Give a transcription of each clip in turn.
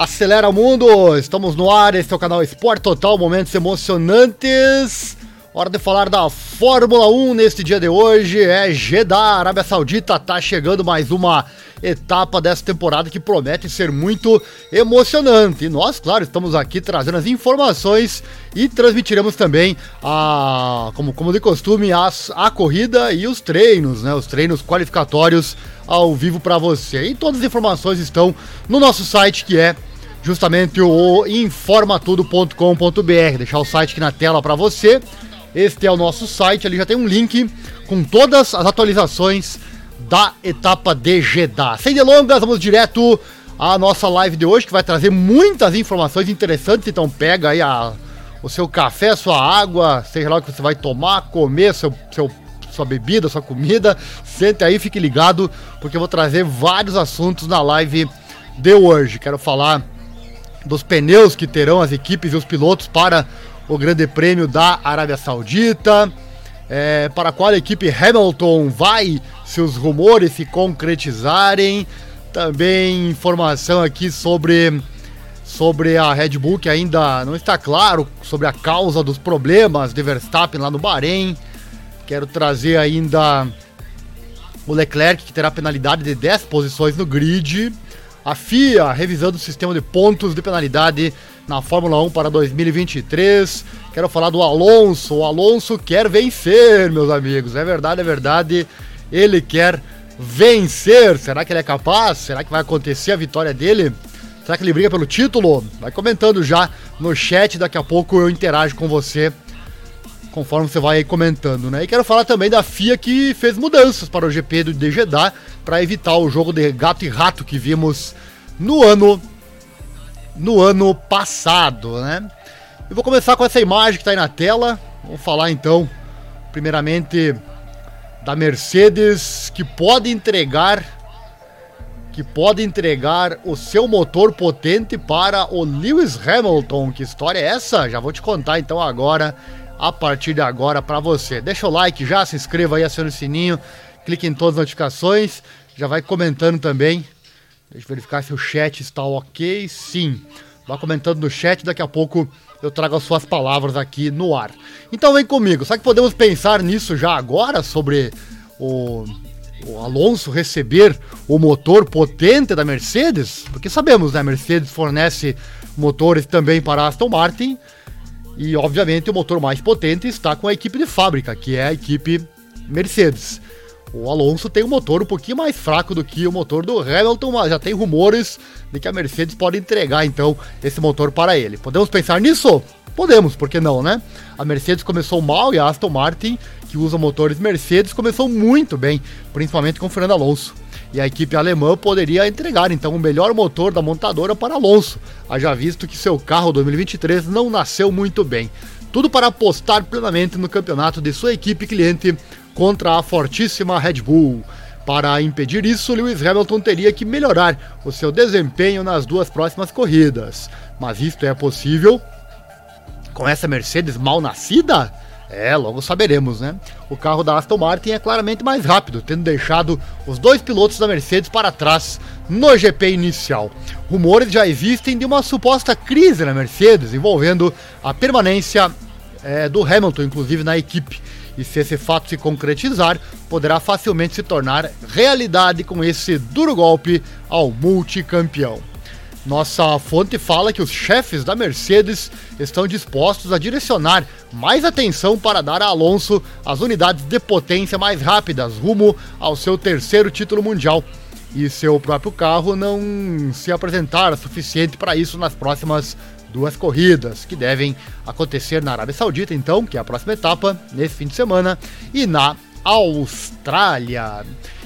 Acelera o mundo, estamos no ar, este é o canal Esporte Total, momentos emocionantes. Hora de falar da Fórmula 1 neste dia de hoje. É Jeddah, Arábia Saudita, tá chegando mais uma etapa dessa temporada que promete ser muito emocionante. E nós, claro, estamos aqui trazendo as informações e transmitiremos também a, como, como de costume, as, a corrida e os treinos, né? Os treinos qualificatórios ao vivo para você. E todas as informações estão no nosso site que é justamente o informatudo.com.br. Deixar o site aqui na tela para você. Este é o nosso site, ali já tem um link com todas as atualizações da etapa de Jeddah. Sem delongas, vamos direto à nossa live de hoje, que vai trazer muitas informações interessantes. Então pega aí a, o seu café, sua água, seja lá o que você vai tomar, comer, seu, seu, sua bebida, sua comida. Sente aí, fique ligado, porque eu vou trazer vários assuntos na live de hoje. Quero falar dos pneus que terão as equipes e os pilotos para o Grande Prêmio da Arábia Saudita. É, para qual equipe Hamilton vai, se os rumores se concretizarem. Também informação aqui sobre, sobre a Red Bull, que ainda não está claro sobre a causa dos problemas de Verstappen lá no Bahrein. Quero trazer ainda o Leclerc, que terá penalidade de 10 posições no grid. A FIA revisando o sistema de pontos de penalidade na Fórmula 1 para 2023. Quero falar do Alonso. O Alonso quer vencer, meus amigos. É verdade, é verdade. Ele quer vencer. Será que ele é capaz? Será que vai acontecer a vitória dele? Será que ele briga pelo título? Vai comentando já no chat. Daqui a pouco eu interajo com você conforme você vai comentando, né? E quero falar também da FIA que fez mudanças para o GP do de Jeddah para evitar o jogo de gato e rato que vimos no ano no ano passado, né? Eu vou começar com essa imagem que está aí na tela. Vamos falar então, primeiramente, da Mercedes que pode entregar que pode entregar o seu motor potente para o Lewis Hamilton. Que história é essa? Já vou te contar então agora, a partir de agora para você. Deixa o like já, se inscreva aí, acione o sininho, clique em todas as notificações, já vai comentando também Deixa eu verificar se o chat está ok. Sim. Vá comentando no chat, daqui a pouco eu trago as suas palavras aqui no ar. Então vem comigo. Será que podemos pensar nisso já agora sobre o, o Alonso receber o motor potente da Mercedes? Porque sabemos, né? A Mercedes fornece motores também para Aston Martin. E obviamente o motor mais potente está com a equipe de fábrica, que é a equipe Mercedes. O Alonso tem um motor um pouquinho mais fraco do que o motor do Hamilton, mas já tem rumores de que a Mercedes pode entregar então esse motor para ele. Podemos pensar nisso? Podemos, por que não, né? A Mercedes começou mal e a Aston Martin, que usa motores Mercedes, começou muito bem, principalmente com o Fernando Alonso. E a equipe alemã poderia entregar então o melhor motor da montadora para Alonso, haja visto que seu carro 2023 não nasceu muito bem. Tudo para apostar plenamente no campeonato de sua equipe cliente contra a fortíssima Red Bull. Para impedir isso, Lewis Hamilton teria que melhorar o seu desempenho nas duas próximas corridas. Mas isto é possível com essa Mercedes mal nascida? É, logo saberemos, né? O carro da Aston Martin é claramente mais rápido, tendo deixado os dois pilotos da Mercedes para trás no GP inicial. Rumores já existem de uma suposta crise na Mercedes envolvendo a permanência é, do Hamilton, inclusive na equipe e se esse fato se concretizar, poderá facilmente se tornar realidade com esse duro golpe ao multicampeão. Nossa fonte fala que os chefes da Mercedes estão dispostos a direcionar mais atenção para dar a Alonso as unidades de potência mais rápidas rumo ao seu terceiro título mundial. E seu próprio carro não se apresentar suficiente para isso nas próximas duas corridas que devem acontecer na Arábia Saudita, então, que é a próxima etapa, nesse fim de semana, e na Austrália.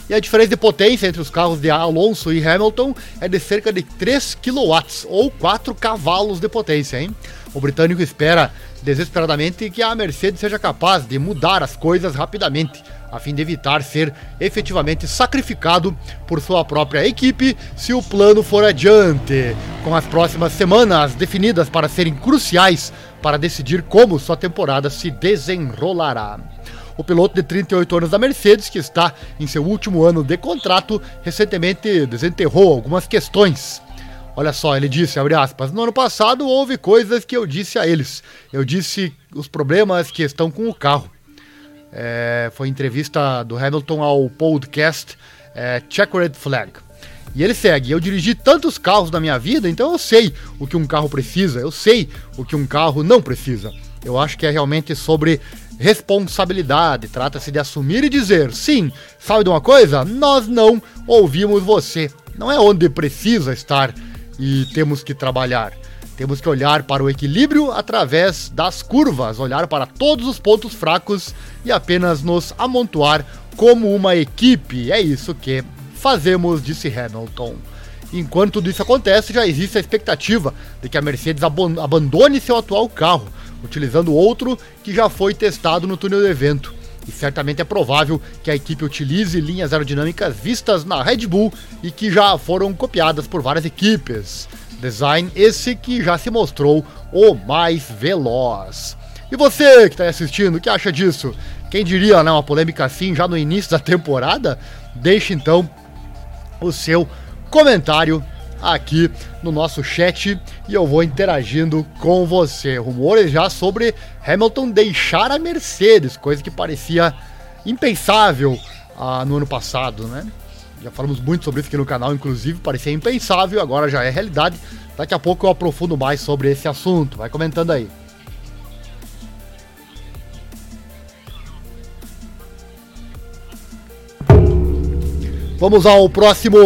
E a diferença de potência entre os carros de Alonso e Hamilton é de cerca de 3 kW ou 4 cavalos de potência, hein? O britânico espera desesperadamente que a Mercedes seja capaz de mudar as coisas rapidamente a fim de evitar ser efetivamente sacrificado por sua própria equipe se o plano for adiante, com as próximas semanas definidas para serem cruciais para decidir como sua temporada se desenrolará. O piloto de 38 anos da Mercedes, que está em seu último ano de contrato, recentemente desenterrou algumas questões Olha só, ele disse, abre aspas, no ano passado houve coisas que eu disse a eles. Eu disse os problemas que estão com o carro. É, foi entrevista do Hamilton ao podcast é, Checkered Flag. E ele segue: Eu dirigi tantos carros na minha vida, então eu sei o que um carro precisa, eu sei o que um carro não precisa. Eu acho que é realmente sobre responsabilidade. Trata-se de assumir e dizer: sim, sabe de uma coisa? Nós não ouvimos você. Não é onde precisa estar e temos que trabalhar. Temos que olhar para o equilíbrio através das curvas, olhar para todos os pontos fracos e apenas nos amontoar como uma equipe. É isso que fazemos, disse Hamilton. Enquanto isso acontece, já existe a expectativa de que a Mercedes abandone seu atual carro, utilizando outro que já foi testado no túnel do evento. E certamente é provável que a equipe utilize linhas aerodinâmicas vistas na Red Bull e que já foram copiadas por várias equipes. Design esse que já se mostrou o mais veloz. E você que está assistindo, o que acha disso? Quem diria, né, uma polêmica assim já no início da temporada? Deixe então o seu comentário aqui no nosso chat e eu vou interagindo com você. Rumores já sobre Hamilton deixar a Mercedes, coisa que parecia impensável ah, no ano passado, né? Já falamos muito sobre isso aqui no canal, inclusive, parecia impensável, agora já é realidade. Daqui a pouco eu aprofundo mais sobre esse assunto. Vai comentando aí. Vamos ao próximo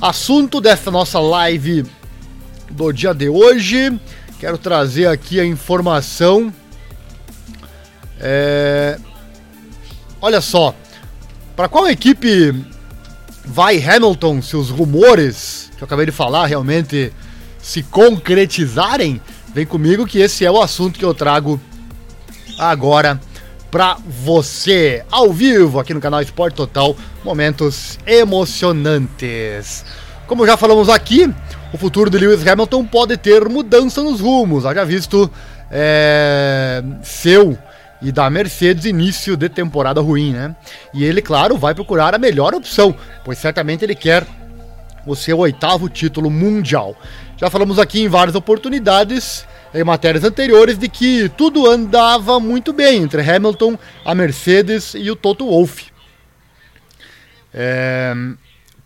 assunto dessa nossa live do dia de hoje. Quero trazer aqui a informação. É... Olha só, para qual equipe vai Hamilton se os rumores que eu acabei de falar realmente se concretizarem? Vem comigo que esse é o assunto que eu trago agora para você, ao vivo aqui no canal Esporte Total, momentos emocionantes. Como já falamos aqui, o futuro de Lewis Hamilton pode ter mudança nos rumos, haja visto é, seu e da Mercedes início de temporada ruim, né? E ele, claro, vai procurar a melhor opção, pois certamente ele quer o seu oitavo título mundial. Já falamos aqui em várias oportunidades, em matérias anteriores, de que tudo andava muito bem entre Hamilton, a Mercedes e o Toto Wolff. É,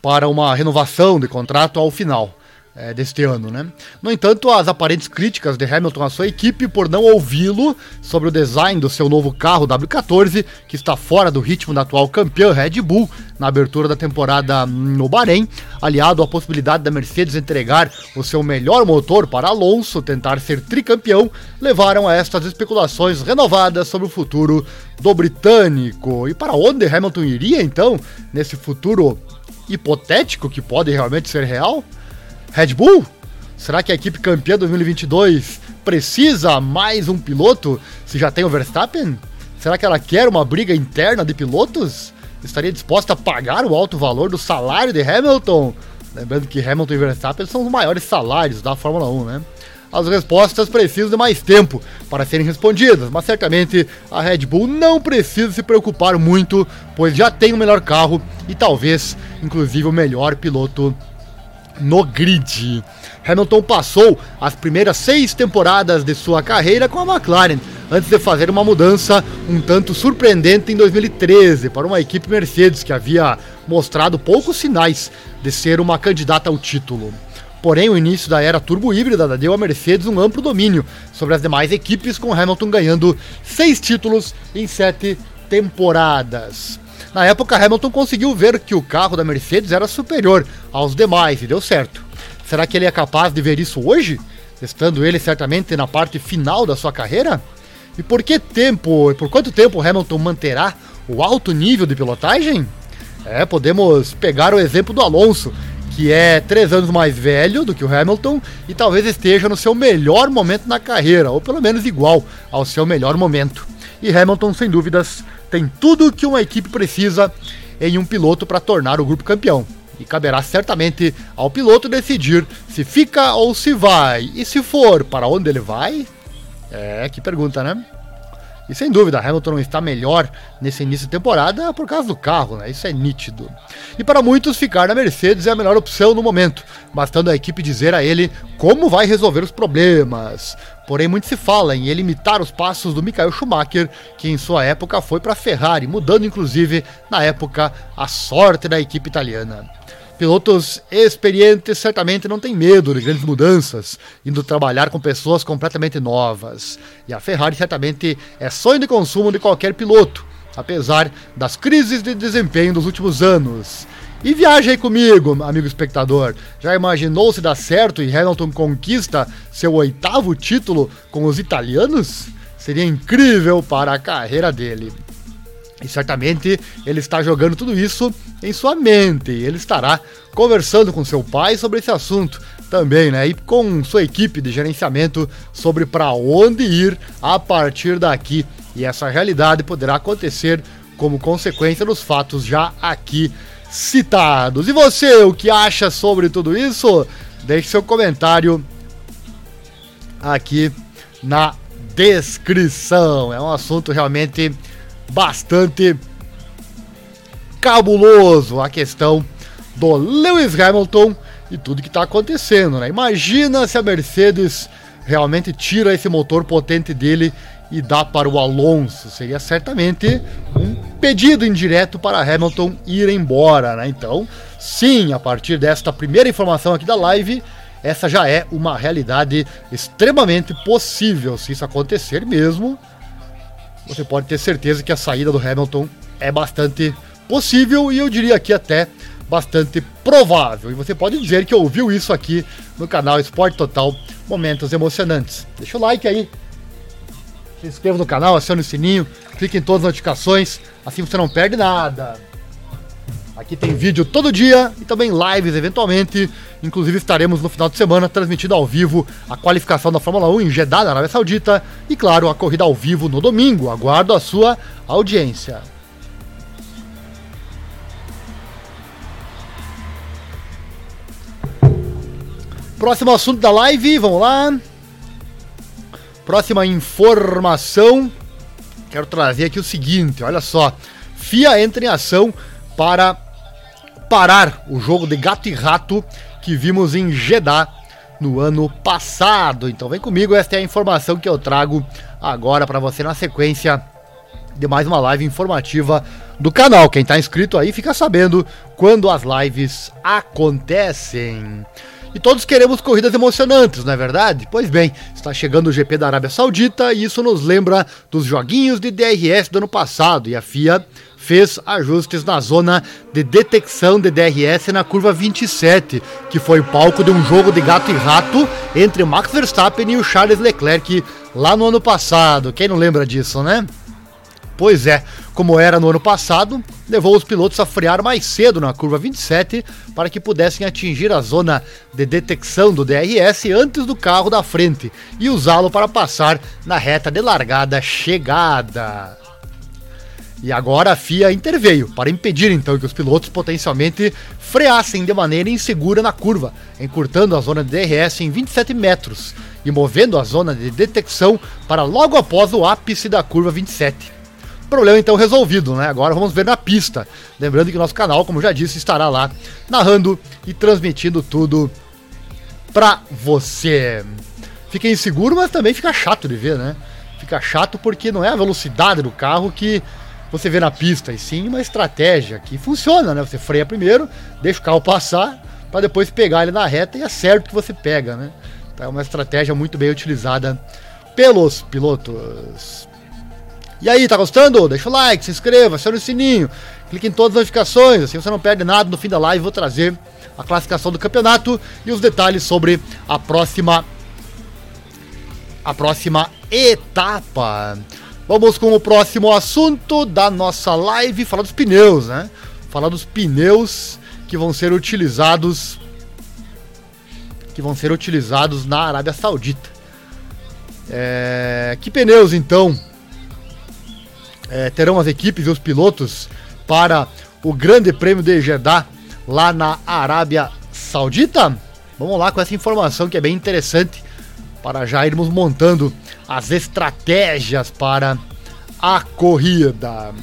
para uma renovação de contrato ao final é, deste ano, né? No entanto, as aparentes críticas de Hamilton à sua equipe por não ouvi-lo sobre o design do seu novo carro W14, que está fora do ritmo da atual campeã Red Bull na abertura da temporada no Bahrein, aliado à possibilidade da Mercedes entregar o seu melhor motor para Alonso tentar ser tricampeão, levaram a estas especulações renovadas sobre o futuro do britânico. E para onde Hamilton iria então nesse futuro hipotético que pode realmente ser real? Red Bull? Será que a equipe campeã 2022 precisa mais um piloto se já tem o Verstappen? Será que ela quer uma briga interna de pilotos? Estaria disposta a pagar o alto valor do salário de Hamilton? Lembrando que Hamilton e Verstappen são os maiores salários da Fórmula 1, né? As respostas precisam de mais tempo para serem respondidas, mas certamente a Red Bull não precisa se preocupar muito, pois já tem o melhor carro e talvez, inclusive, o melhor piloto no grid. Hamilton passou as primeiras seis temporadas de sua carreira com a McLaren, antes de fazer uma mudança um tanto surpreendente em 2013 para uma equipe Mercedes que havia mostrado poucos sinais de ser uma candidata ao título. Porém, o início da era turbo híbrida deu à Mercedes um amplo domínio sobre as demais equipes, com Hamilton ganhando seis títulos em sete temporadas. Na época, Hamilton conseguiu ver que o carro da Mercedes era superior aos demais e deu certo. Será que ele é capaz de ver isso hoje? Estando ele certamente na parte final da sua carreira? E por que tempo, e por quanto tempo Hamilton manterá o alto nível de pilotagem? É, podemos pegar o exemplo do Alonso, que é três anos mais velho do que o Hamilton e talvez esteja no seu melhor momento na carreira, ou pelo menos igual ao seu melhor momento. E Hamilton, sem dúvidas, tem tudo que uma equipe precisa em um piloto para tornar o grupo campeão. E caberá certamente ao piloto decidir se fica ou se vai. E se for, para onde ele vai? É, que pergunta, né? E sem dúvida, Hamilton não está melhor nesse início de temporada por causa do carro, né? Isso é nítido. E para muitos, ficar na Mercedes é a melhor opção no momento, bastando a equipe dizer a ele como vai resolver os problemas. Porém, muito se fala em ele imitar os passos do Michael Schumacher, que em sua época foi para a Ferrari, mudando inclusive, na época, a sorte da equipe italiana. Pilotos experientes certamente não têm medo de grandes mudanças, indo trabalhar com pessoas completamente novas. E a Ferrari certamente é sonho de consumo de qualquer piloto, apesar das crises de desempenho dos últimos anos. E viaje aí comigo, amigo espectador. Já imaginou se dá certo e Hamilton conquista seu oitavo título com os italianos? Seria incrível para a carreira dele. E certamente ele está jogando tudo isso em sua mente. Ele estará conversando com seu pai sobre esse assunto também, né? E com sua equipe de gerenciamento sobre para onde ir a partir daqui. E essa realidade poderá acontecer como consequência dos fatos já aqui citados. E você, o que acha sobre tudo isso? Deixe seu comentário aqui na descrição. É um assunto realmente bastante cabuloso a questão do Lewis Hamilton e tudo que está acontecendo, né? Imagina se a Mercedes realmente tira esse motor potente dele e dá para o Alonso. Seria certamente um pedido indireto para Hamilton ir embora, né? Então, sim, a partir desta primeira informação aqui da live, essa já é uma realidade extremamente possível. Se isso acontecer mesmo, você pode ter certeza que a saída do Hamilton é bastante possível e eu diria aqui até bastante provável. E você pode dizer que ouviu isso aqui no canal Esporte Total Momentos Emocionantes. Deixa o like aí, se inscreva no canal, acione o sininho, clique em todas as notificações, assim você não perde nada. Aqui tem vídeo todo dia e também lives eventualmente. Inclusive estaremos no final de semana transmitindo ao vivo a qualificação da Fórmula 1 em Jeddah, na Arábia Saudita, e claro, a corrida ao vivo no domingo. Aguardo a sua audiência. Próximo assunto da live, vamos lá. Próxima informação. Quero trazer aqui o seguinte, olha só. FIA entra em ação para parar o jogo de gato e rato que vimos em Jeddah no ano passado. Então vem comigo, esta é a informação que eu trago agora para você na sequência de mais uma live informativa do canal. Quem está inscrito aí fica sabendo quando as lives acontecem. E todos queremos corridas emocionantes, não é verdade? Pois bem, está chegando o GP da Arábia Saudita e isso nos lembra dos joguinhos de DRS do ano passado e a FIA fez ajustes na zona de detecção de DRS na curva 27, que foi palco de um jogo de gato e rato entre Max Verstappen e o Charles Leclerc lá no ano passado. Quem não lembra disso, né? Pois é, como era no ano passado, levou os pilotos a frear mais cedo na curva 27 para que pudessem atingir a zona de detecção do DRS antes do carro da frente e usá-lo para passar na reta de largada chegada. E agora a FIA interveio para impedir então que os pilotos potencialmente freassem de maneira insegura na curva, encurtando a zona de DRS em 27 metros e movendo a zona de detecção para logo após o ápice da curva 27. Problema então resolvido, né? Agora vamos ver na pista. Lembrando que nosso canal, como já disse, estará lá narrando e transmitindo tudo pra você. Fica inseguro, mas também fica chato de ver, né? Fica chato porque não é a velocidade do carro que você vê na pista, e sim uma estratégia que funciona, né? Você freia primeiro, deixa o carro passar, para depois pegar ele na reta e é certo que você pega, né? Então é uma estratégia muito bem utilizada pelos pilotos. E aí, tá gostando? Deixa o like, se inscreva, acione o sininho, clique em todas as notificações, assim você não perde nada. No fim da live vou trazer a classificação do campeonato e os detalhes sobre a próxima a próxima etapa. Vamos com o próximo assunto da nossa live, falar dos pneus, né? Falar dos pneus que vão ser utilizados que vão ser utilizados na Arábia Saudita. É, que pneus então é, terão as equipes e os pilotos para o Grande Prêmio de Jeddah lá na Arábia Saudita? Vamos lá com essa informação que é bem interessante para já irmos montando as estratégias para a corrida.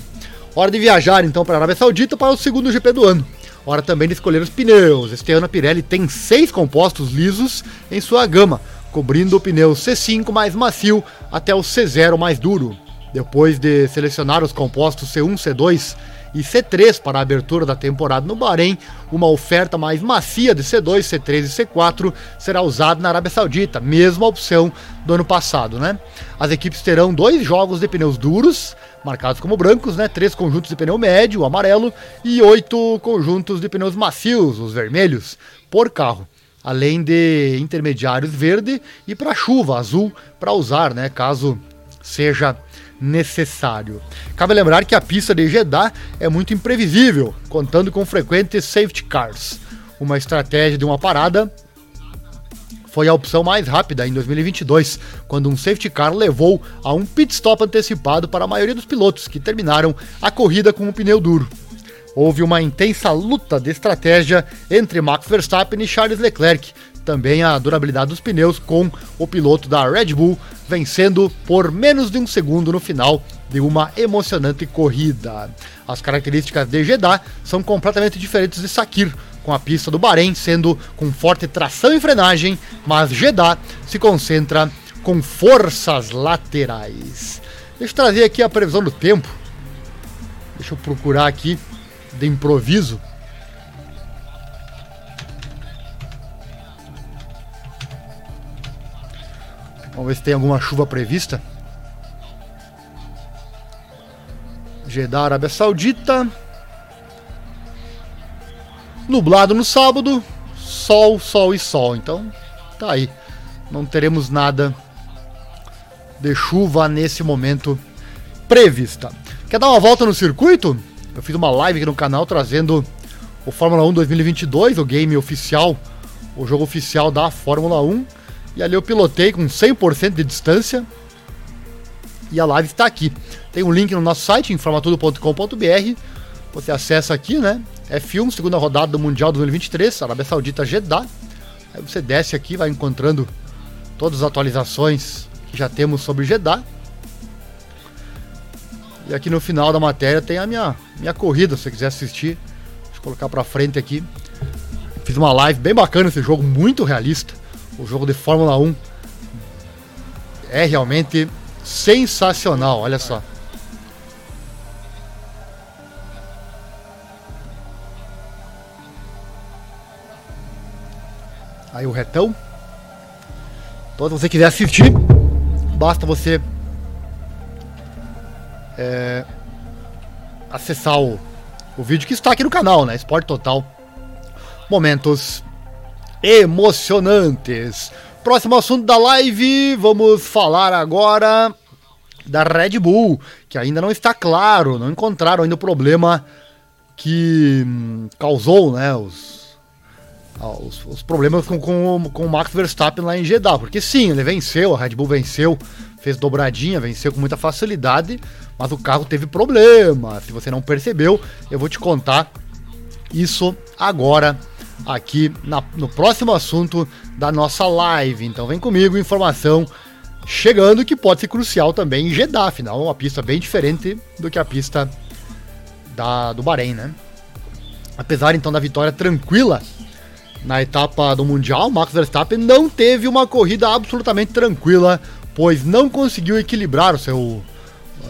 Hora de viajar então para a Arábia Saudita para o segundo GP do ano. Hora também de escolher os pneus. Este ano a Pirelli tem seis compostos lisos em sua gama, cobrindo o pneu C5 mais macio até o C0 mais duro. Depois de selecionar os compostos C1, C2 e C3 para a abertura da temporada no Bahrein, uma oferta mais macia de C2, C3 e C4 será usada na Arábia Saudita, mesma opção do ano passado, né? As equipes terão dois jogos de pneus duros, marcados como brancos, né? Três conjuntos de pneu médio, amarelo, e oito conjuntos de pneus macios, os vermelhos, por carro. Além de intermediários verde e para chuva azul para usar, né? Caso seja necessário. Cabe lembrar que a pista de Jeddah é muito imprevisível, contando com frequentes safety cars. Uma estratégia de uma parada foi a opção mais rápida em 2022, quando um safety car levou a um pit stop antecipado para a maioria dos pilotos que terminaram a corrida com o um pneu duro. Houve uma intensa luta de estratégia entre Max Verstappen e Charles Leclerc, também a durabilidade dos pneus com o piloto da Red Bull vencendo por menos de um segundo no final de uma emocionante corrida. As características de Jeddah são completamente diferentes de Sakir, com a pista do Bahrein sendo com forte tração e frenagem, mas Jeddah se concentra com forças laterais. Deixa eu trazer aqui a previsão do tempo. Deixa eu procurar aqui de improviso Vamos ver se tem alguma chuva prevista. Jeddah, Arábia Saudita. Nublado no sábado, sol, sol e sol. Então, tá aí. Não teremos nada de chuva nesse momento prevista. Quer dar uma volta no circuito? Eu fiz uma live aqui no canal trazendo o Fórmula 1 2022, o game oficial, o jogo oficial da Fórmula 1. E ali eu pilotei com 100% de distância. E a live está aqui. Tem um link no nosso site, informatudo.com.br. Você acessa aqui, né? F1, segunda rodada do Mundial 2023, Arábia Saudita Jeddah. Aí você desce aqui, vai encontrando todas as atualizações que já temos sobre Jeddah. E aqui no final da matéria tem a minha, minha corrida, se você quiser assistir. Deixa eu colocar pra frente aqui. Fiz uma live bem bacana esse jogo, muito realista o jogo de Fórmula 1 é realmente sensacional, olha só. Aí o retão. Então, se você quiser assistir, basta você é, acessar o, o vídeo que está aqui no canal, né? Esporte Total. Momentos emocionantes. Próximo assunto da live, vamos falar agora da Red Bull, que ainda não está claro, não encontraram ainda o problema que hum, causou né, os, ah, os, os, problemas com, com, com o Max Verstappen lá em Jeddah. Porque sim, ele venceu, a Red Bull venceu, fez dobradinha, venceu com muita facilidade, mas o carro teve problema. Se você não percebeu, eu vou te contar isso agora aqui na, no próximo assunto da nossa live. Então vem comigo, informação chegando que pode ser crucial também em Jeddah, afinal uma pista bem diferente do que a pista da, do Bahrein, né? Apesar então da vitória tranquila na etapa do Mundial, Max Verstappen não teve uma corrida absolutamente tranquila, pois não conseguiu equilibrar o seu,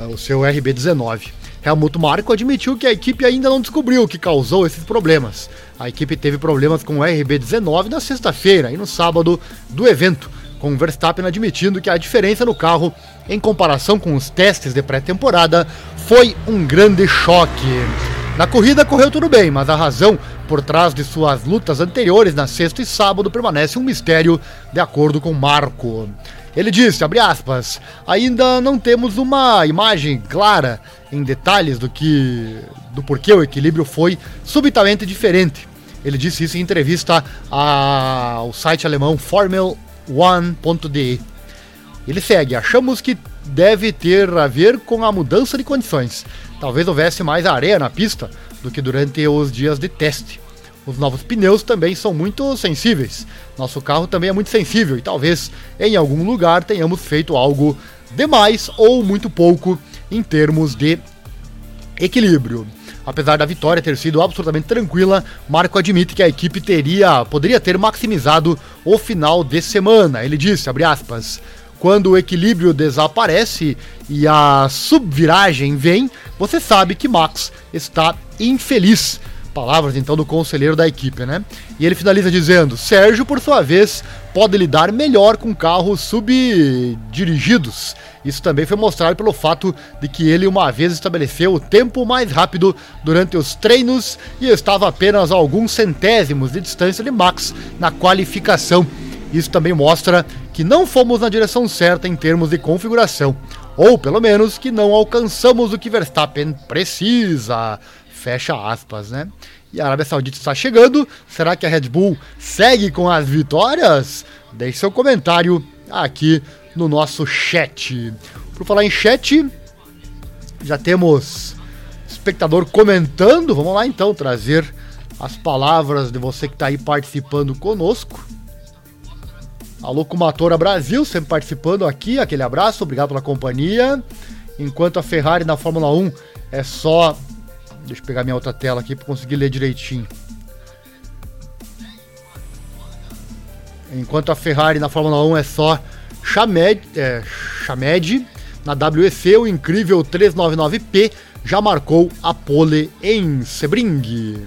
o seu RB19. Helmut Marko admitiu que a equipe ainda não descobriu o que causou esses problemas. A equipe teve problemas com o RB19 na sexta-feira e no sábado do evento, com Verstappen admitindo que a diferença no carro, em comparação com os testes de pré-temporada, foi um grande choque. Na corrida correu tudo bem, mas a razão por trás de suas lutas anteriores na sexta e sábado permanece um mistério, de acordo com Marco. Ele disse, aspas, ainda não temos uma imagem clara em detalhes do que do porquê o equilíbrio foi subitamente diferente. Ele disse isso em entrevista ao site alemão Formel1.de. Ele segue: achamos que deve ter a ver com a mudança de condições. Talvez houvesse mais areia na pista do que durante os dias de teste. Os novos pneus também são muito sensíveis. Nosso carro também é muito sensível e talvez em algum lugar tenhamos feito algo demais ou muito pouco em termos de equilíbrio. Apesar da vitória ter sido absolutamente tranquila, Marco admite que a equipe teria, poderia ter maximizado o final de semana. Ele disse, aspas, quando o equilíbrio desaparece e a subviragem vem, você sabe que Max está infeliz. Palavras então do conselheiro da equipe, né? E ele finaliza dizendo: Sérgio, por sua vez, pode lidar melhor com carros subdirigidos. Isso também foi mostrado pelo fato de que ele uma vez estabeleceu o tempo mais rápido durante os treinos e estava apenas a alguns centésimos de distância de Max na qualificação. Isso também mostra que não fomos na direção certa em termos de configuração, ou pelo menos que não alcançamos o que Verstappen precisa. Fecha aspas, né? E a Arábia Saudita está chegando. Será que a Red Bull segue com as vitórias? Deixe seu comentário aqui no nosso chat. Por falar em chat, já temos espectador comentando. Vamos lá então trazer as palavras de você que está aí participando conosco. Alô Kumatora Brasil, sempre participando aqui. Aquele abraço, obrigado pela companhia. Enquanto a Ferrari na Fórmula 1 é só Deixa eu pegar minha outra tela aqui para conseguir ler direitinho. Enquanto a Ferrari na Fórmula 1 é só Chamed, é, na WEC o incrível 399P já marcou a pole em Sebring.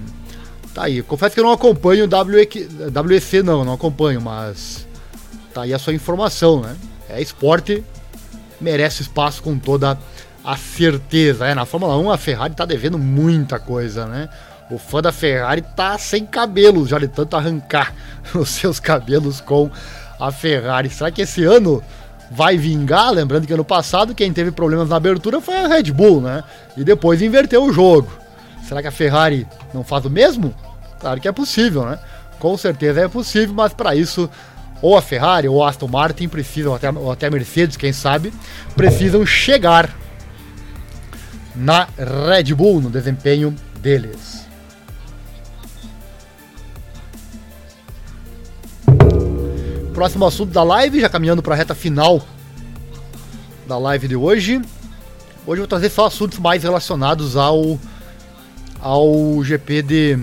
Tá aí, confesso que eu não acompanho o WEC não, não acompanho, mas tá aí a sua informação, né? É esporte, merece espaço com toda a a certeza. É, na Fórmula 1 a Ferrari tá devendo muita coisa, né? O fã da Ferrari tá sem cabelos já de tanto arrancar os seus cabelos com a Ferrari. Será que esse ano vai vingar? Lembrando que ano passado quem teve problemas na abertura foi a Red Bull, né? E depois inverteu o jogo. Será que a Ferrari não faz o mesmo? Claro que é possível, né? Com certeza é possível, mas para isso ou a Ferrari ou a Aston Martin precisam, até, ou até a Mercedes, quem sabe, precisam chegar na Red Bull, no desempenho deles. Próximo assunto da live, já caminhando para a reta final da live de hoje. Hoje eu vou trazer só assuntos mais relacionados ao ao GP de,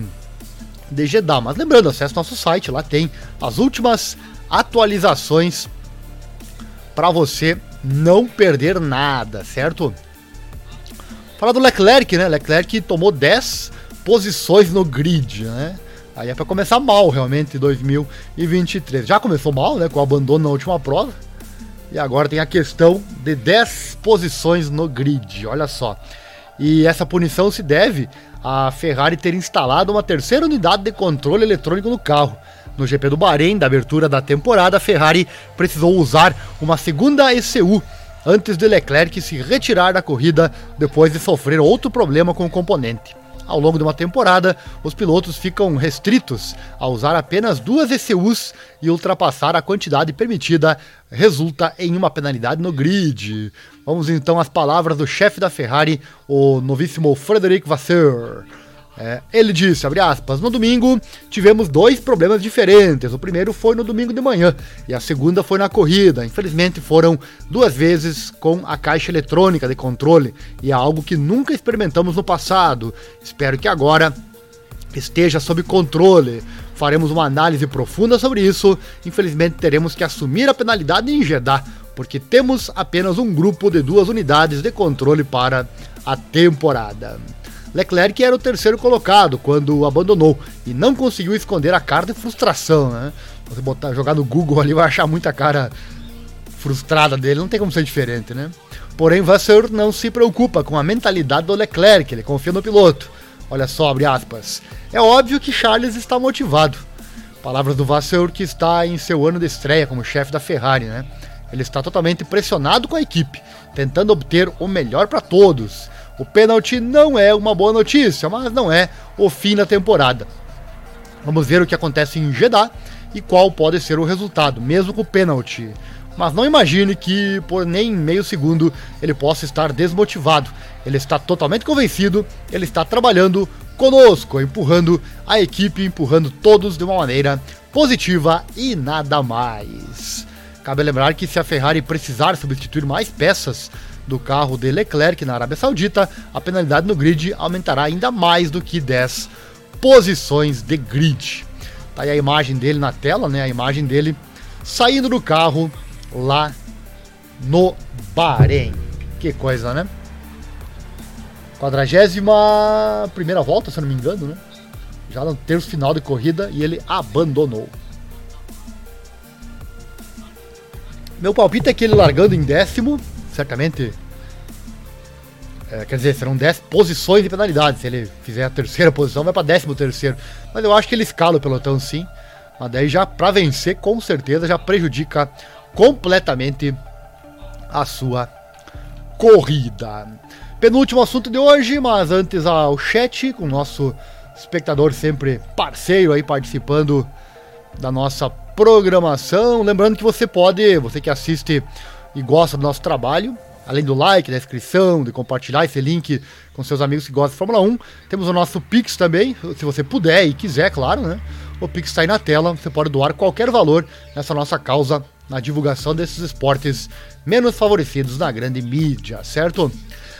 de Jeddah. Mas lembrando, acesse nosso site, lá tem as últimas atualizações para você não perder nada, certo? Falar do Leclerc, né? Leclerc tomou 10 posições no grid, né? Aí é para começar mal realmente 2023. Já começou mal, né? Com o abandono na última prova. E agora tem a questão de 10 posições no grid, olha só. E essa punição se deve à Ferrari ter instalado uma terceira unidade de controle eletrônico no carro. No GP do Bahrein, da abertura da temporada, a Ferrari precisou usar uma segunda ECU antes de Leclerc se retirar da corrida depois de sofrer outro problema com o componente. Ao longo de uma temporada, os pilotos ficam restritos a usar apenas duas ECUs e ultrapassar a quantidade permitida resulta em uma penalidade no grid. Vamos então às palavras do chefe da Ferrari, o novíssimo Frederic Vasseur. É, ele disse, abre aspas, no domingo tivemos dois problemas diferentes. O primeiro foi no domingo de manhã e a segunda foi na corrida. Infelizmente foram duas vezes com a caixa eletrônica de controle e é algo que nunca experimentamos no passado. Espero que agora esteja sob controle. Faremos uma análise profunda sobre isso. Infelizmente teremos que assumir a penalidade em Jeddah, porque temos apenas um grupo de duas unidades de controle para a temporada. Leclerc era o terceiro colocado quando abandonou e não conseguiu esconder a cara de frustração, né? Você botar, jogar no Google ali vai achar muita cara frustrada dele, não tem como ser diferente, né? Porém, Vasseur não se preocupa com a mentalidade do Leclerc, ele confia no piloto. Olha só, abre aspas. É óbvio que Charles está motivado. Palavras do Vasseur que está em seu ano de estreia como chefe da Ferrari, né? Ele está totalmente pressionado com a equipe, tentando obter o melhor para todos. O pênalti não é uma boa notícia, mas não é o fim da temporada. Vamos ver o que acontece em Jeddah e qual pode ser o resultado, mesmo com o pênalti. Mas não imagine que por nem meio segundo ele possa estar desmotivado. Ele está totalmente convencido, ele está trabalhando conosco, empurrando a equipe, empurrando todos de uma maneira positiva e nada mais. Cabe lembrar que se a Ferrari precisar substituir mais peças do carro de Leclerc na Arábia Saudita, a penalidade no grid aumentará ainda mais do que 10 posições de grid. Tá aí a imagem dele na tela, né? A imagem dele saindo do carro lá no Bahrein. Que coisa, né? Quadragésima primeira volta, se eu não me engano, né? Já no terço final de corrida e ele abandonou. Meu palpite é que ele largando em décimo, certamente. É, quer dizer, serão 10 posições de penalidade. Se ele fizer a terceira posição, vai para décimo terceiro. Mas eu acho que ele escala o pelotão sim. Mas daí já para vencer, com certeza, já prejudica completamente a sua corrida. Penúltimo assunto de hoje, mas antes ao chat com o nosso espectador sempre parceiro aí participando da nossa programação. Lembrando que você pode, você que assiste e gosta do nosso trabalho, além do like, da inscrição, de compartilhar esse link com seus amigos que gostam de Fórmula 1, temos o nosso Pix também, se você puder e quiser, claro, né? O Pix está aí na tela, você pode doar qualquer valor nessa nossa causa na divulgação desses esportes menos favorecidos na grande mídia, certo?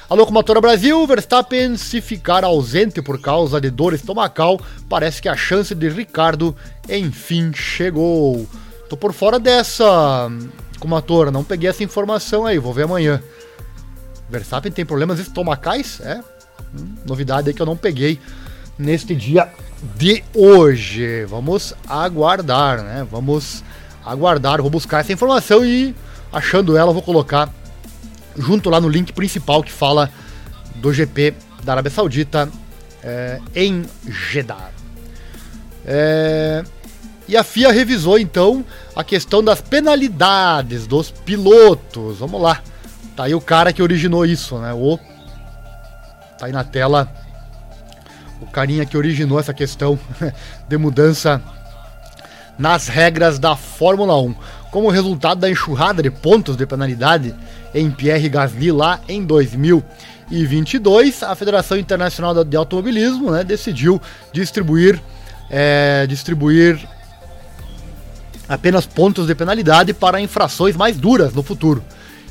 A locomotora Brasil, Verstappen se ficar ausente por causa de dor estomacal, parece que a chance de Ricardo enfim chegou. Tô por fora dessa, locomotora, não peguei essa informação aí, vou ver amanhã. Verstappen tem problemas estomacais? É, hum, novidade aí que eu não peguei neste dia de hoje. Vamos aguardar, né? Vamos aguardar, vou buscar essa informação e achando ela, vou colocar junto lá no link principal que fala do GP da Arábia Saudita é, em Jeddah. É, e a FIA revisou então a questão das penalidades dos pilotos. Vamos lá. Tá aí o cara que originou isso, né? O tá aí na tela o carinha que originou essa questão de mudança nas regras da Fórmula 1. Como resultado da enxurrada de pontos de penalidade em Pierre Gasly lá em 2022, a Federação Internacional de Automobilismo né, decidiu distribuir, é, distribuir apenas pontos de penalidade para infrações mais duras no futuro.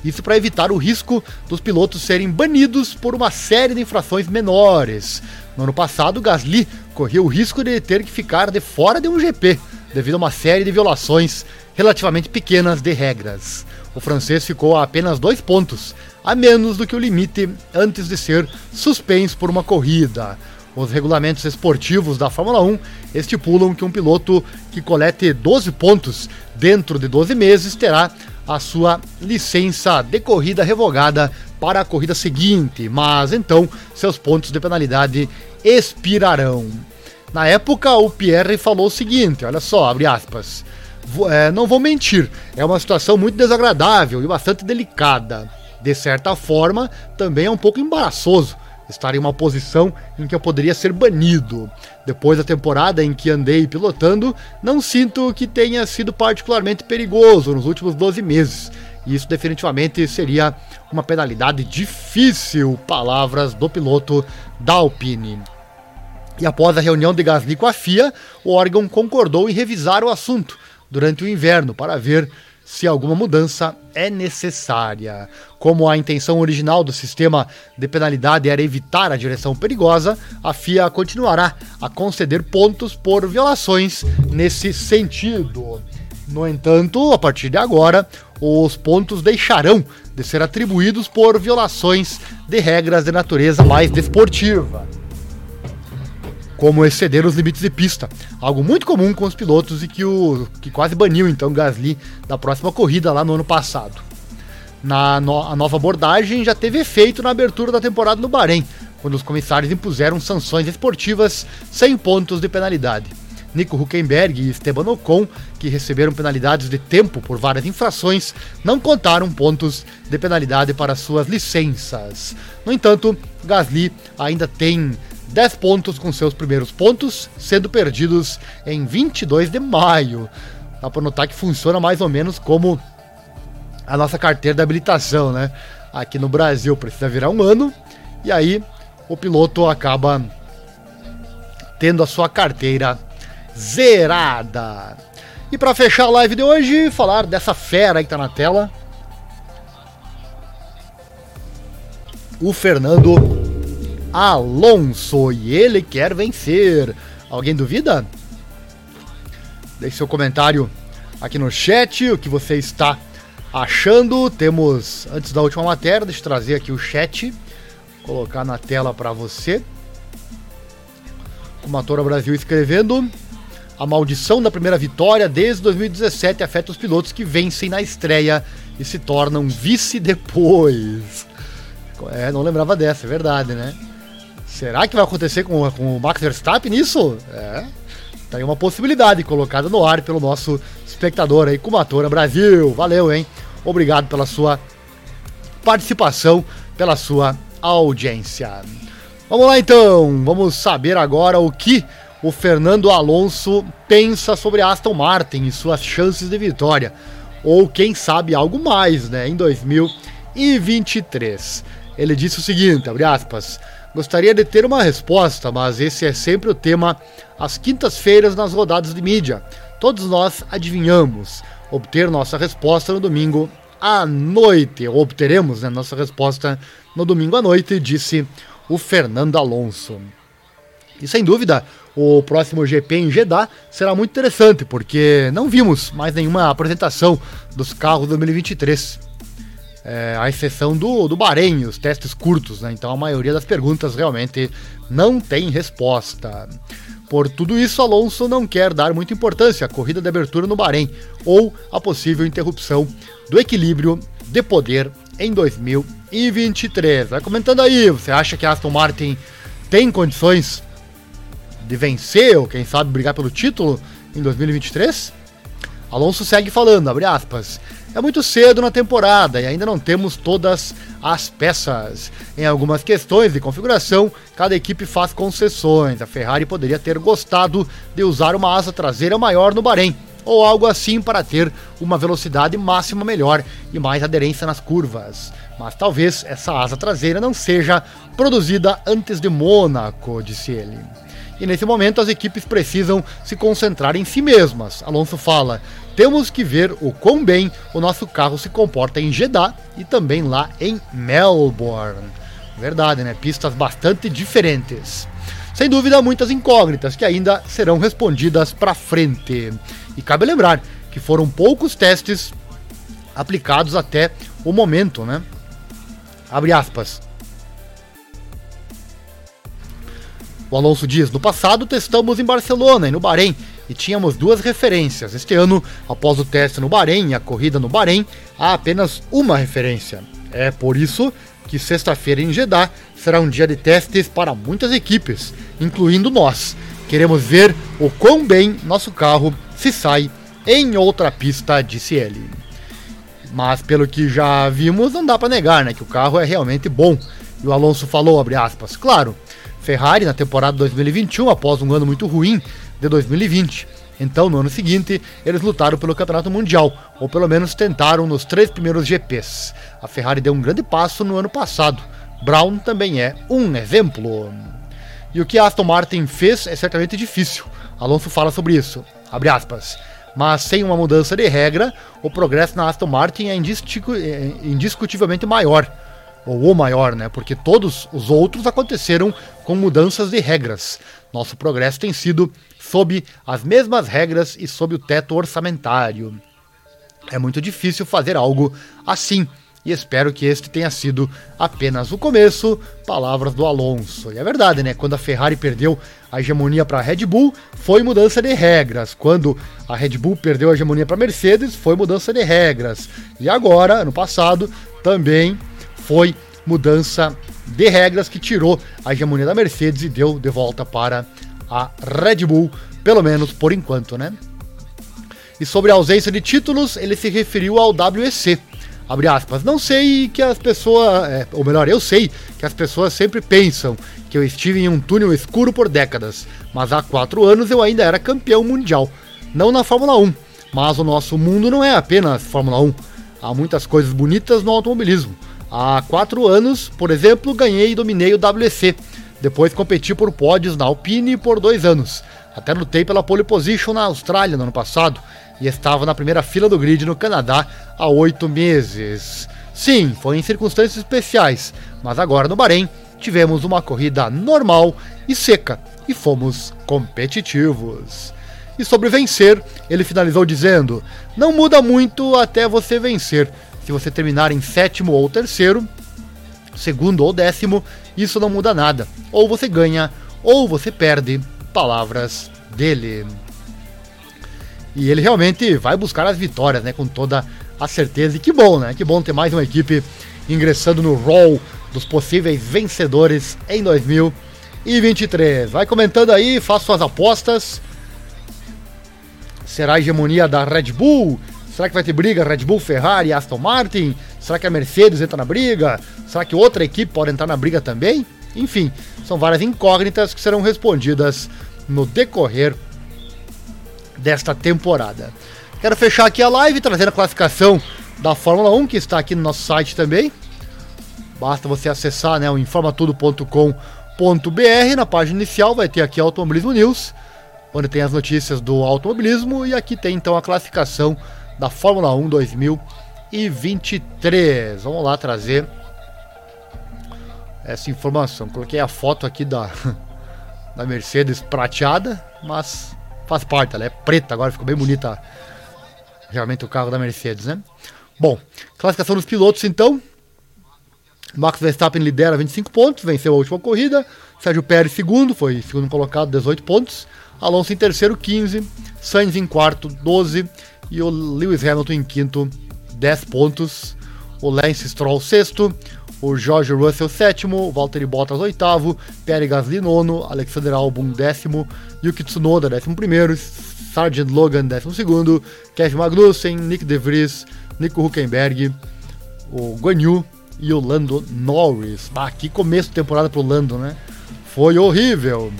Isso para evitar o risco dos pilotos serem banidos por uma série de infrações menores. No ano passado, Gasly corria o risco de ter que ficar de fora de um GP, devido a uma série de violações relativamente pequenas de regras o francês ficou a apenas dois pontos, a menos do que o limite antes de ser suspenso por uma corrida. Os regulamentos esportivos da Fórmula 1 estipulam que um piloto que colete 12 pontos dentro de 12 meses terá a sua licença de corrida revogada para a corrida seguinte, mas então seus pontos de penalidade expirarão. Na época, o Pierre falou o seguinte: olha só, abre aspas é, não vou mentir, é uma situação muito desagradável e bastante delicada. De certa forma, também é um pouco embaraçoso estar em uma posição em que eu poderia ser banido. Depois da temporada em que andei pilotando, não sinto que tenha sido particularmente perigoso nos últimos 12 meses. E isso definitivamente seria uma penalidade difícil, palavras do piloto da Alpine. E após a reunião de Gasly com a FIA, o órgão concordou em revisar o assunto durante o inverno para ver se alguma mudança é necessária. Como a intenção original do sistema de penalidade era evitar a direção perigosa, a FIA continuará a conceder pontos por violações nesse sentido. No entanto, a partir de agora, os pontos deixarão de ser atribuídos por violações de regras de natureza mais desportiva como exceder os limites de pista, algo muito comum com os pilotos e que, o, que quase baniu então Gasly da próxima corrida lá no ano passado. Na no, a nova abordagem já teve efeito na abertura da temporada no Bahrein, quando os comissários impuseram sanções esportivas sem pontos de penalidade. Nico Huckenberg e Esteban Ocon, que receberam penalidades de tempo por várias infrações, não contaram pontos de penalidade para suas licenças. No entanto, Gasly ainda tem 10 pontos com seus primeiros pontos, sendo perdidos em 22 de maio. Dá para notar que funciona mais ou menos como a nossa carteira de habilitação, né? Aqui no Brasil precisa virar um ano e aí o piloto acaba tendo a sua carteira zerada. E para fechar a live de hoje, falar dessa fera aí que tá na tela. o Fernando Alonso. E ele quer vencer. Alguém duvida? Deixe seu comentário aqui no chat, o que você está achando. Temos, antes da última matéria, deixa eu trazer aqui o chat, colocar na tela para você. Comatora Brasil escrevendo. A maldição da primeira vitória desde 2017 afeta os pilotos que vencem na estreia e se tornam vice depois. É, não lembrava dessa, é verdade, né? Será que vai acontecer com, com o Max Verstappen nisso? É. Tá uma possibilidade colocada no ar pelo nosso espectador aí, Kumatora Brasil. Valeu, hein? Obrigado pela sua participação, pela sua audiência. Vamos lá então, vamos saber agora o que o Fernando Alonso pensa sobre Aston Martin e suas chances de vitória. Ou quem sabe algo mais, né, em 2023. Ele disse o seguinte, abre aspas, gostaria de ter uma resposta, mas esse é sempre o tema às quintas-feiras nas rodadas de mídia. Todos nós adivinhamos obter nossa resposta no domingo à noite. Ou obteremos né, nossa resposta no domingo à noite, disse o Fernando Alonso. E sem dúvida, o próximo GP em Jeddah será muito interessante, porque não vimos mais nenhuma apresentação dos carros 2023. É, à exceção do, do Bahrein, os testes curtos, né? Então a maioria das perguntas realmente não tem resposta. Por tudo isso, Alonso não quer dar muita importância à corrida de abertura no Bahrein ou à possível interrupção do equilíbrio de poder em 2023. Vai comentando aí, você acha que Aston Martin tem condições de vencer ou quem sabe brigar pelo título em 2023? Alonso segue falando, abre aspas. É muito cedo na temporada e ainda não temos todas as peças. Em algumas questões de configuração, cada equipe faz concessões. A Ferrari poderia ter gostado de usar uma asa traseira maior no Bahrein, ou algo assim para ter uma velocidade máxima melhor e mais aderência nas curvas. Mas talvez essa asa traseira não seja produzida antes de Mônaco, disse ele. E nesse momento as equipes precisam se concentrar em si mesmas. Alonso fala: temos que ver o quão bem o nosso carro se comporta em Jeddah e também lá em Melbourne. Verdade, né? Pistas bastante diferentes. Sem dúvida, muitas incógnitas que ainda serão respondidas para frente. E cabe lembrar que foram poucos testes aplicados até o momento, né? Abre aspas. O Alonso diz: No passado testamos em Barcelona e no Bahrein e tínhamos duas referências. Este ano, após o teste no Bahrein e a corrida no Bahrein, há apenas uma referência. É por isso que sexta-feira em Jeddah será um dia de testes para muitas equipes, incluindo nós. Queremos ver o quão bem nosso carro se sai em outra pista, disse ele. Mas pelo que já vimos, não dá para negar, né, que o carro é realmente bom. E o Alonso falou, aspas, claro, Ferrari na temporada 2021, após um ano muito ruim de 2020. Então, no ano seguinte, eles lutaram pelo Campeonato Mundial, ou pelo menos tentaram nos três primeiros GPs. A Ferrari deu um grande passo no ano passado. Brown também é um exemplo. E o que a Aston Martin fez é certamente difícil. Alonso fala sobre isso. Abre aspas. Mas sem uma mudança de regra, o progresso na Aston Martin é, é indiscutivelmente maior ou o maior, né? Porque todos os outros aconteceram com mudanças de regras. Nosso progresso tem sido sob as mesmas regras e sob o teto orçamentário. É muito difícil fazer algo assim. E espero que este tenha sido apenas o começo. Palavras do Alonso. E é verdade, né? Quando a Ferrari perdeu a hegemonia para a Red Bull, foi mudança de regras. Quando a Red Bull perdeu a hegemonia para a Mercedes, foi mudança de regras. E agora, ano passado, também foi mudança de regras que tirou a hegemonia da Mercedes e deu de volta para a Red Bull, pelo menos por enquanto, né? E sobre a ausência de títulos, ele se referiu ao WEC. Abre aspas, não sei que as pessoas, é, ou melhor, eu sei que as pessoas sempre pensam que eu estive em um túnel escuro por décadas, mas há quatro anos eu ainda era campeão mundial. Não na Fórmula 1, mas o nosso mundo não é apenas Fórmula 1. Há muitas coisas bonitas no automobilismo. Há quatro anos, por exemplo, ganhei e dominei o WC. Depois competi por pódios na Alpine por dois anos. Até lutei pela pole position na Austrália no ano passado e estava na primeira fila do grid no Canadá há oito meses. Sim, foi em circunstâncias especiais, mas agora no Bahrein tivemos uma corrida normal e seca e fomos competitivos. E sobre vencer, ele finalizou dizendo: Não muda muito até você vencer. Se você terminar em sétimo ou terceiro, segundo ou décimo, isso não muda nada. Ou você ganha ou você perde. Palavras dele. E ele realmente vai buscar as vitórias, né? Com toda a certeza. E que bom, né? Que bom ter mais uma equipe ingressando no rol dos possíveis vencedores em 2023. Vai comentando aí, faça suas apostas. Será a hegemonia da Red Bull? Será que vai ter briga Red Bull, Ferrari, Aston Martin? Será que a Mercedes entra na briga? Será que outra equipe pode entrar na briga também? Enfim, são várias incógnitas que serão respondidas no decorrer desta temporada. Quero fechar aqui a live trazendo a classificação da Fórmula 1 que está aqui no nosso site também. Basta você acessar né, o informatudo.com.br. Na página inicial vai ter aqui Automobilismo News, onde tem as notícias do automobilismo e aqui tem então a classificação da Fórmula 1 2023. Vamos lá trazer essa informação. Coloquei a foto aqui da, da Mercedes prateada, mas faz parte, ela é preta agora, ficou bem bonita realmente o carro da Mercedes, né? Bom, classificação dos pilotos então. Max Verstappen lidera 25 pontos, venceu a última corrida. Sérgio Pérez segundo, foi segundo colocado, 18 pontos. Alonso em terceiro, 15. Sainz em quarto, 12. E o Lewis Hamilton em quinto, 10 pontos. O Lance Stroll sexto o George Russell sétimo, Valtteri Bottas oitavo, Pierre Gasly nono, Alexander Albon décimo, Yuki Tsunoda décimo primeiro, Sargent Logan décimo segundo, Kevin Magnussen, Nick De Vries, Nico Huckenberg, o Guan Yu e o Lando Norris. Ah, que começo de temporada pro Lando, né? Foi horrível.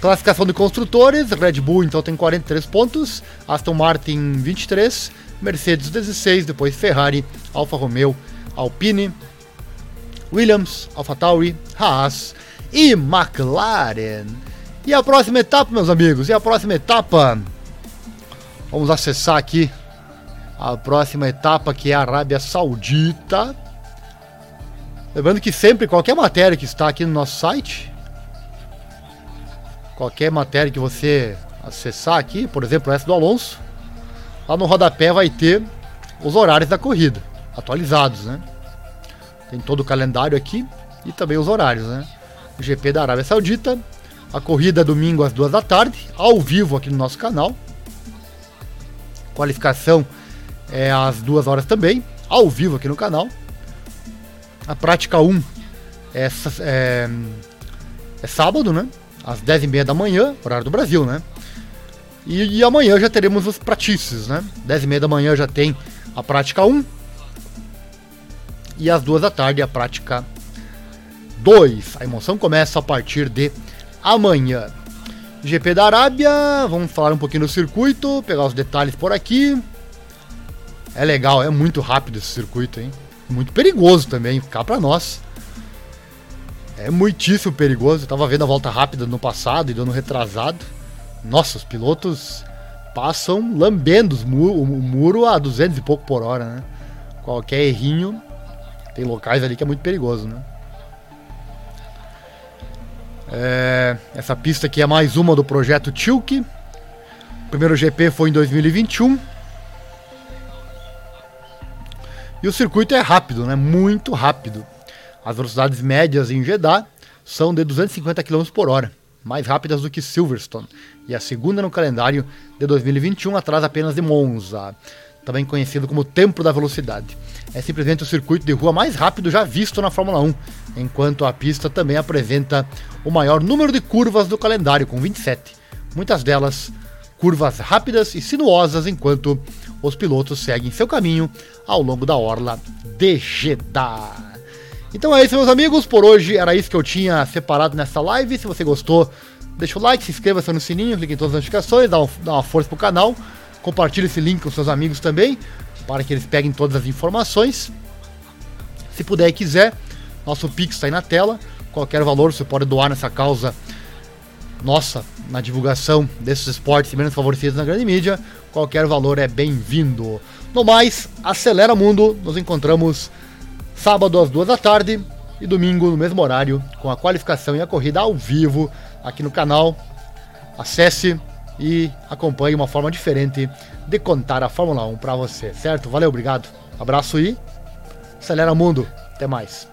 Classificação de construtores, Red Bull então tem 43 pontos, Aston Martin 23, Mercedes 16, depois Ferrari, Alfa Romeo Alpine, Williams, AlphaTauri, Haas e McLaren. E a próxima etapa, meus amigos, e a próxima etapa, vamos acessar aqui a próxima etapa que é a Arábia Saudita. Lembrando que sempre qualquer matéria que está aqui no nosso site, qualquer matéria que você acessar aqui, por exemplo, essa do Alonso, lá no rodapé vai ter os horários da corrida atualizados, né? Tem todo o calendário aqui e também os horários, né? O GP da Arábia Saudita, a corrida é domingo às duas da tarde, ao vivo aqui no nosso canal. Qualificação é às duas horas também, ao vivo aqui no canal. A prática 1 é, é, é sábado, né? Às 10 e meia da manhã, horário do Brasil, né? E, e amanhã já teremos os pratícios, né? 10 e meia da manhã já tem a prática 1, e às duas da tarde a prática 2. A emoção começa a partir de amanhã. GP da Arábia, vamos falar um pouquinho do circuito, pegar os detalhes por aqui. É legal, é muito rápido esse circuito, hein? Muito perigoso também, cá para nós. É muitíssimo perigoso. Eu tava vendo a volta rápida no passado e dando retrasado. Nossa, os pilotos passam lambendo o muro a 200 e pouco por hora, né? Qualquer errinho tem locais ali que é muito perigoso, né? É, essa pista aqui é mais uma do projeto Tilk. O primeiro GP foi em 2021. E o circuito é rápido, né? Muito rápido. As velocidades médias em Jeddah são de 250 km por hora, mais rápidas do que Silverstone. E a segunda no calendário de 2021, atrás apenas de Monza, também conhecido como Templo da Velocidade é simplesmente o circuito de rua mais rápido já visto na Fórmula 1, enquanto a pista também apresenta o maior número de curvas do calendário, com 27. Muitas delas curvas rápidas e sinuosas, enquanto os pilotos seguem seu caminho ao longo da orla de Jeddah. Então é isso, meus amigos. Por hoje era isso que eu tinha separado nessa live. Se você gostou, deixa o like, se inscreva-se no sininho, clique em todas as notificações, dá, um, dá uma força pro canal. Compartilhe esse link com seus amigos também para que eles peguem todas as informações. Se puder e quiser, nosso Pix está aí na tela. Qualquer valor você pode doar nessa causa nossa, na divulgação desses esportes menos favorecidos na grande mídia. Qualquer valor é bem-vindo. No mais, acelera mundo. Nos encontramos sábado às duas da tarde e domingo no mesmo horário com a qualificação e a corrida ao vivo aqui no canal. Acesse e acompanhe uma forma diferente de contar a Fórmula 1 para você, certo? Valeu, obrigado. Abraço e acelera mundo. Até mais.